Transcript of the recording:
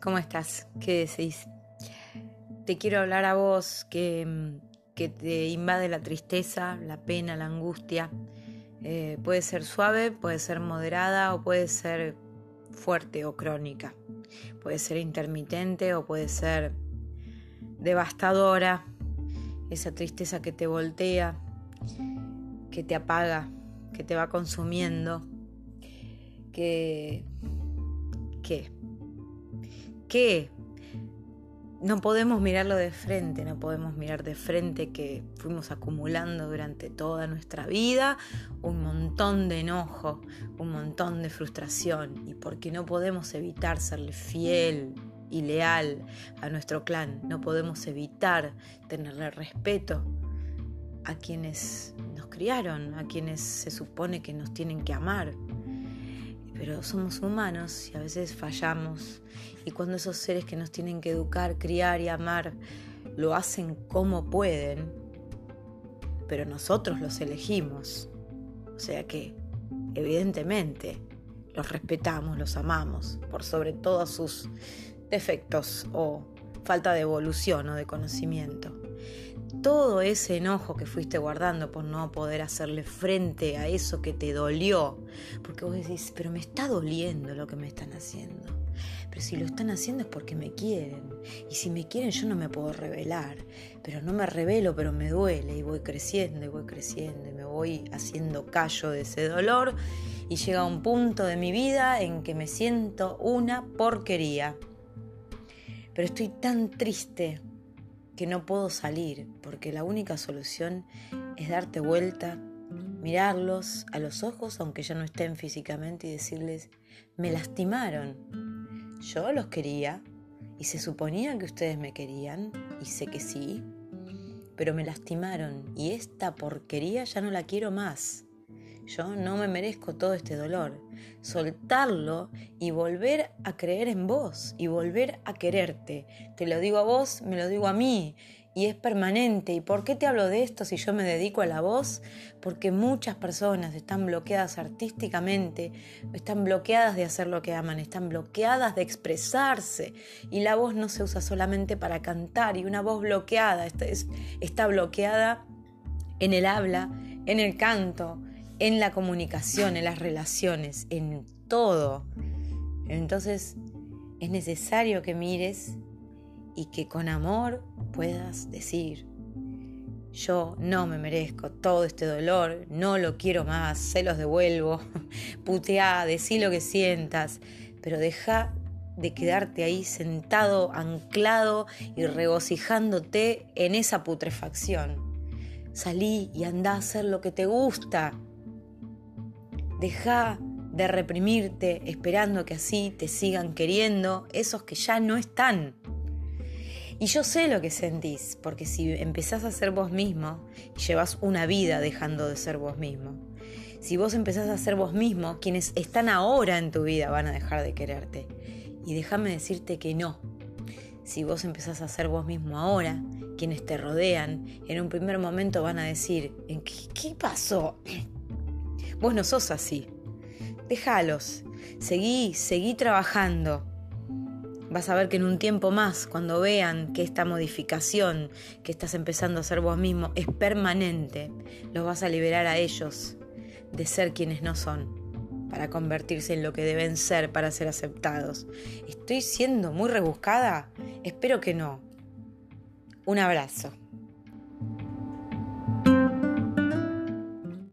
¿cómo estás? ¿Qué decís? Te quiero hablar a vos que, que te invade la tristeza, la pena, la angustia. Eh, puede ser suave, puede ser moderada o puede ser fuerte o crónica. Puede ser intermitente o puede ser devastadora. Esa tristeza que te voltea, que te apaga, que te va consumiendo, que... ¿Qué? ¿Qué? No podemos mirarlo de frente, no podemos mirar de frente que fuimos acumulando durante toda nuestra vida un montón de enojo, un montón de frustración y porque no podemos evitar serle fiel y leal a nuestro clan, no podemos evitar tenerle respeto a quienes nos criaron, a quienes se supone que nos tienen que amar. Pero somos humanos y a veces fallamos. Y cuando esos seres que nos tienen que educar, criar y amar lo hacen como pueden, pero nosotros los elegimos. O sea que, evidentemente, los respetamos, los amamos, por sobre todos sus defectos o falta de evolución o de conocimiento todo ese enojo que fuiste guardando por no poder hacerle frente a eso que te dolió, porque vos decís, pero me está doliendo lo que me están haciendo. Pero si lo están haciendo es porque me quieren. Y si me quieren yo no me puedo revelar. Pero no me revelo, pero me duele. Y voy creciendo y voy creciendo. Y me voy haciendo callo de ese dolor. Y llega un punto de mi vida en que me siento una porquería. Pero estoy tan triste que no puedo salir, porque la única solución es darte vuelta, mirarlos a los ojos, aunque ya no estén físicamente, y decirles, me lastimaron. Yo los quería y se suponía que ustedes me querían, y sé que sí, pero me lastimaron y esta porquería ya no la quiero más. Yo no me merezco todo este dolor. Soltarlo y volver a creer en vos y volver a quererte. Te lo digo a vos, me lo digo a mí y es permanente. ¿Y por qué te hablo de esto si yo me dedico a la voz? Porque muchas personas están bloqueadas artísticamente, están bloqueadas de hacer lo que aman, están bloqueadas de expresarse. Y la voz no se usa solamente para cantar y una voz bloqueada está, está bloqueada en el habla, en el canto, en la comunicación, en las relaciones, en todo. Entonces es necesario que mires y que con amor puedas decir, yo no me merezco todo este dolor, no lo quiero más, se los devuelvo, puteá, decí lo que sientas, pero deja de quedarte ahí sentado, anclado y regocijándote en esa putrefacción. Salí y anda a hacer lo que te gusta, Deja de reprimirte esperando que así te sigan queriendo esos que ya no están. Y yo sé lo que sentís, porque si empezás a ser vos mismo, llevas una vida dejando de ser vos mismo. Si vos empezás a ser vos mismo, quienes están ahora en tu vida van a dejar de quererte. Y déjame decirte que no. Si vos empezás a ser vos mismo ahora, quienes te rodean, en un primer momento van a decir, ¿qué, qué pasó? Vos no sos así. Déjalos. Seguí, seguí trabajando. Vas a ver que en un tiempo más, cuando vean que esta modificación que estás empezando a hacer vos mismo es permanente, los vas a liberar a ellos de ser quienes no son, para convertirse en lo que deben ser para ser aceptados. ¿Estoy siendo muy rebuscada? Espero que no. Un abrazo.